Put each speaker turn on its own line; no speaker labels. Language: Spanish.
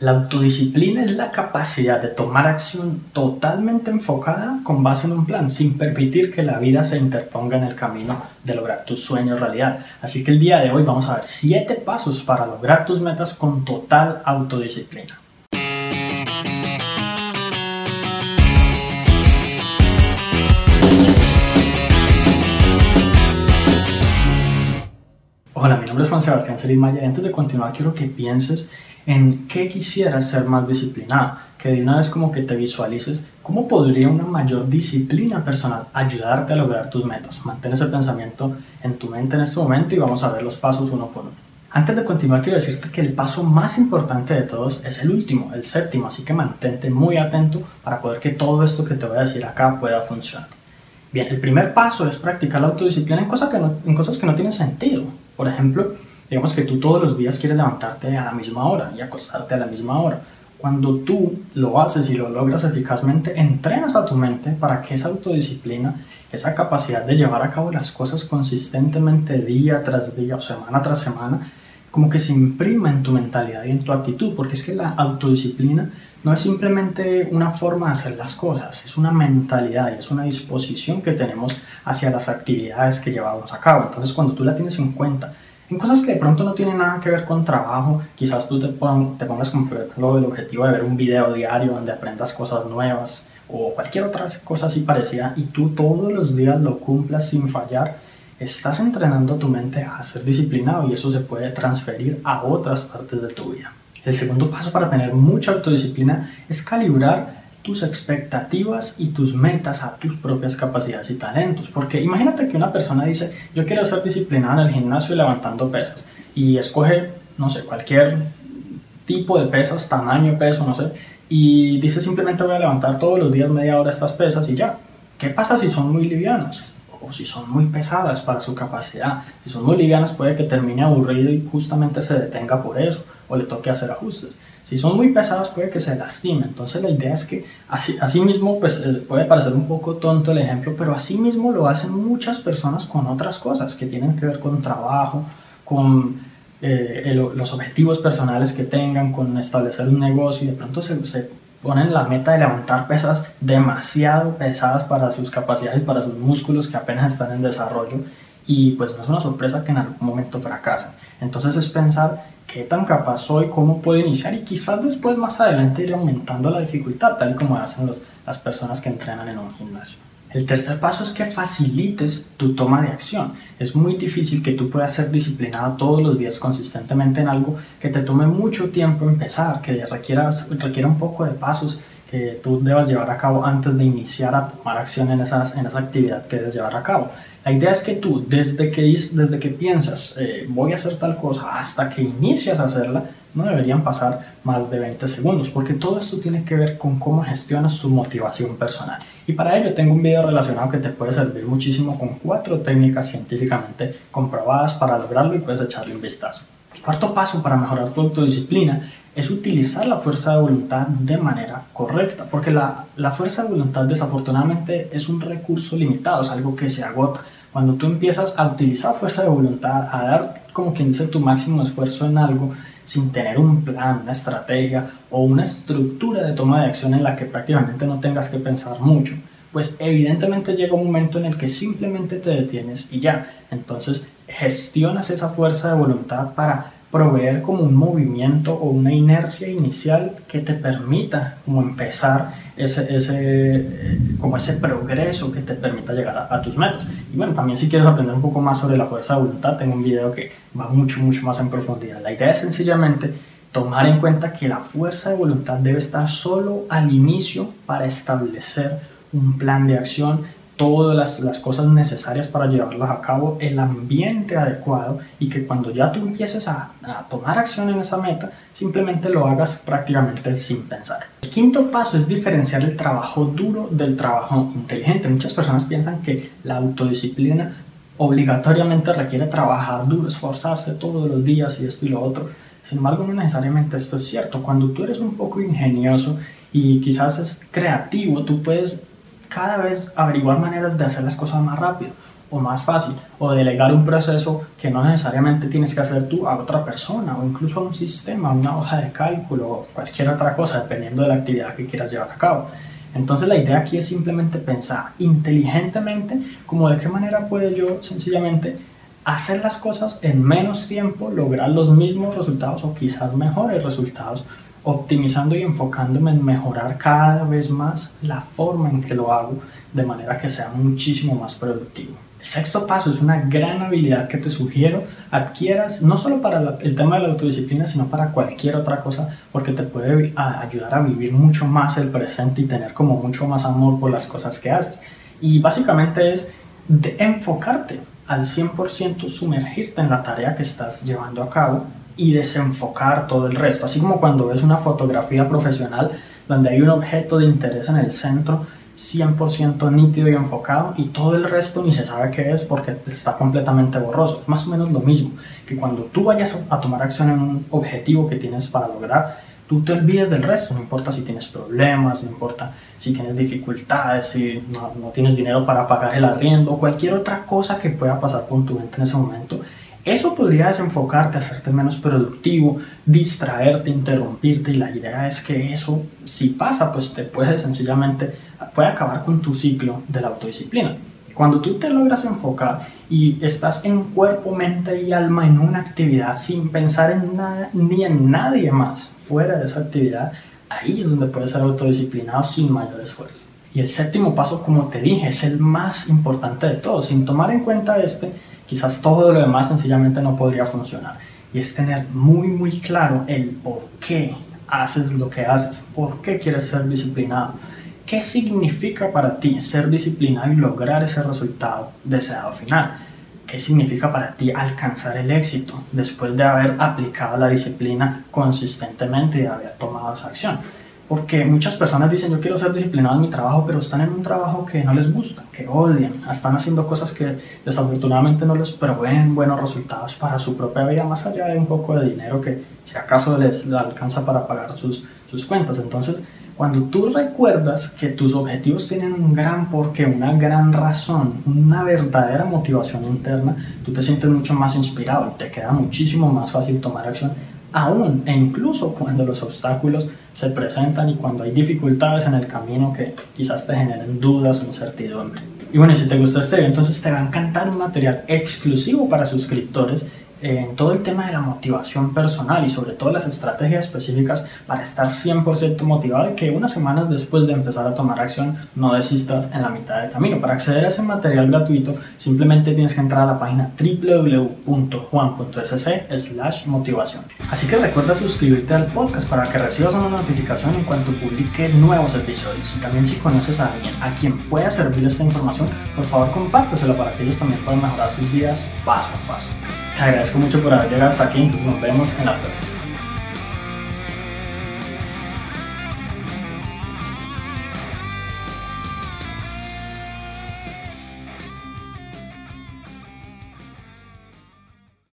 La autodisciplina es la capacidad de tomar acción totalmente enfocada con base en un plan, sin permitir que la vida se interponga en el camino de lograr tus sueños realidad. Así que el día de hoy vamos a ver 7 pasos para lograr tus metas con total autodisciplina. Hola, mi nombre es Juan Sebastián Celis y antes de continuar quiero que pienses en qué quisieras ser más disciplinado, que de una vez como que te visualices cómo podría una mayor disciplina personal ayudarte a lograr tus metas. Mantén ese pensamiento en tu mente en este momento y vamos a ver los pasos uno por uno. Antes de continuar quiero decirte que el paso más importante de todos es el último, el séptimo, así que mantente muy atento para poder que todo esto que te voy a decir acá pueda funcionar. Bien, el primer paso es practicar la autodisciplina en cosas que en cosas que no tienen sentido. Por ejemplo, digamos que tú todos los días quieres levantarte a la misma hora y acostarte a la misma hora. Cuando tú lo haces y lo logras eficazmente, entrenas a tu mente para que esa autodisciplina, esa capacidad de llevar a cabo las cosas consistentemente día tras día o semana tras semana, como que se imprima en tu mentalidad y en tu actitud, porque es que la autodisciplina no es simplemente una forma de hacer las cosas, es una mentalidad y es una disposición que tenemos hacia las actividades que llevamos a cabo. Entonces, cuando tú la tienes en cuenta, en cosas que de pronto no tienen nada que ver con trabajo, quizás tú te, te pongas como el objetivo de ver un video diario donde aprendas cosas nuevas o cualquier otra cosa así parecida y tú todos los días lo cumplas sin fallar, estás entrenando tu mente a ser disciplinado y eso se puede transferir a otras partes de tu vida. El segundo paso para tener mucha autodisciplina es calibrar tus expectativas y tus metas a tus propias capacidades y talentos. Porque imagínate que una persona dice, yo quiero ser disciplinada en el gimnasio levantando pesas y escoge, no sé, cualquier tipo de pesas, tamaño, peso, no sé, y dice simplemente voy a levantar todos los días media hora estas pesas y ya. ¿Qué pasa si son muy livianas? O si son muy pesadas para su capacidad. Si son muy livianas puede que termine aburrido y justamente se detenga por eso o le toque hacer ajustes. Si son muy pesados puede que se lastime. Entonces la idea es que así, así mismo pues, eh, puede parecer un poco tonto el ejemplo, pero así mismo lo hacen muchas personas con otras cosas que tienen que ver con trabajo, con eh, los objetivos personales que tengan, con establecer un negocio y de pronto se, se ponen la meta de levantar pesas demasiado pesadas para sus capacidades, para sus músculos que apenas están en desarrollo y pues no es una sorpresa que en algún momento fracasen. Entonces es pensar qué tan capaz soy, cómo puedo iniciar y quizás después más adelante ir aumentando la dificultad, tal y como hacen los, las personas que entrenan en un gimnasio. El tercer paso es que facilites tu toma de acción. Es muy difícil que tú puedas ser disciplinado todos los días consistentemente en algo que te tome mucho tiempo empezar, que requiera, requiera un poco de pasos que tú debas llevar a cabo antes de iniciar a tomar acción en, esas, en esa actividad que debes llevar a cabo. La idea es que tú, desde que, desde que piensas, eh, voy a hacer tal cosa, hasta que inicias a hacerla, no deberían pasar más de 20 segundos, porque todo esto tiene que ver con cómo gestionas tu motivación personal. Y para ello tengo un video relacionado que te puede servir muchísimo con cuatro técnicas científicamente comprobadas para lograrlo y puedes echarle un vistazo. El cuarto paso para mejorar tu autodisciplina es utilizar la fuerza de voluntad de manera correcta, porque la, la, fuerza de voluntad desafortunadamente es un recurso limitado, es algo que se agota. Cuando tú empiezas a utilizar fuerza de voluntad, a dar como quien dice tu máximo esfuerzo en algo, sin tener un plan, una estrategia o una estructura de toma de acción en la que prácticamente no tengas que pensar mucho, pues evidentemente llega un momento en el que simplemente te detienes y ya. Entonces gestionas esa fuerza de voluntad para proveer como un movimiento o una inercia inicial que te permita como empezar ese, ese, eh, como ese progreso que te permita llegar a, tus metas. Y bueno, también si quieres aprender un poco más sobre la fuerza de voluntad, tengo un video que va mucho, mucho más en profundidad. La idea es sencillamente tomar en cuenta que la fuerza de voluntad debe estar solo al inicio para establecer un plan de acción todas las, cosas necesarias para llevarlas a cabo, el ambiente adecuado y que cuando ya tú empieces a, a, tomar acción en esa meta, simplemente lo hagas prácticamente sin pensar. El quinto paso es diferenciar el trabajo duro del trabajo inteligente. Muchas personas piensan que la autodisciplina obligatoriamente requiere trabajar duro, esforzarse todos los días y esto y lo otro. Sin embargo, no necesariamente esto es cierto. Cuando tú eres un poco ingenioso y quizás es creativo, tú puedes cada vez averiguar maneras de hacer las cosas más rápido. o más fácil, o delegar un proceso que no necesariamente tienes que hacer tú a otra persona, o incluso a un sistema, una hoja de cálculo, o cualquier otra cosa, dependiendo de la actividad que quieras llevar a cabo. Entonces la idea aquí es simplemente pensar inteligentemente como de qué manera puedo yo sencillamente hacer las cosas en menos tiempo, lograr los mismos resultados o quizás mejores resultados, optimizando y enfocándome en mejorar cada vez más la forma en que lo hago de manera que sea muchísimo más productivo. El sexto paso es una gran habilidad que te sugiero adquieras, no solo para el tema de la autodisciplina, sino para cualquier otra cosa, porque te puede ayudar a vivir mucho más el presente y tener como mucho más amor por las cosas que haces. Y básicamente es de enfocarte al 100%, sumergirte en la tarea que estás llevando a cabo y desenfocar todo el resto. Así como cuando ves una fotografía profesional donde hay un objeto de interés en el centro, 100% nítido y enfocado y todo el resto ni se sabe qué es porque está completamente borroso. Es más o menos lo mismo que cuando tú vayas a tomar acción en un objetivo que tienes para lograr, tú te olvides del resto, no importa si tienes problemas, no importa si tienes dificultades, si no, no tienes dinero para pagar el arriendo, cualquier otra cosa que pueda pasar por tu mente en ese momento. Eso podría desenfocarte, hacerte menos productivo, distraerte, interrumpirte y la idea es que eso, si pasa, pues te puede sencillamente, puede acabar con tu ciclo de la autodisciplina. Cuando tú te logras enfocar y estás en cuerpo, mente y alma en una actividad sin pensar en nada ni en nadie más fuera de esa actividad, ahí es donde puedes ser autodisciplinado sin mayor esfuerzo. Y el séptimo paso, como te dije, es el más importante de todos. Sin tomar en cuenta este, quizás todo lo demás sencillamente no podría funcionar. Y es tener muy, muy claro el por qué haces lo que haces, por qué quieres ser disciplinado, qué significa para ti ser disciplinado y lograr ese resultado deseado final, qué significa para ti alcanzar el éxito después de haber aplicado la disciplina consistentemente y de haber tomado esa acción. Porque muchas personas dicen, yo quiero ser disciplinado en mi trabajo, pero están en un trabajo que no les gusta, que odian, están haciendo cosas que desafortunadamente no les proveen buenos resultados para su propia vida, más allá de un poco de dinero que si acaso les alcanza para pagar sus, sus cuentas. Entonces, cuando tú recuerdas que tus objetivos tienen un gran porqué, una gran razón, una verdadera motivación interna, tú te sientes mucho más inspirado y te queda muchísimo más fácil tomar acción aún e incluso cuando los obstáculos se presentan y cuando hay dificultades en el camino que quizás te generen dudas o incertidumbre. Y bueno, si te gusta este video, entonces te va a encantar un material exclusivo para suscriptores en todo el tema de la motivación personal y sobre todo las estrategias específicas para estar 100% motivado y que unas semanas después de empezar a tomar acción no desistas en la mitad del camino. Para acceder a ese material gratuito simplemente tienes que entrar a la página www.juan.sc slash motivación. Así que recuerda suscribirte al podcast para que recibas una notificación en cuanto publique nuevos episodios. Y también si conoces a alguien a quien pueda servir esta información, por favor compártesela para que ellos también puedan mejorar sus vidas paso a paso. Te agradezco mucho por haber llegado hasta aquí nos vemos en la próxima.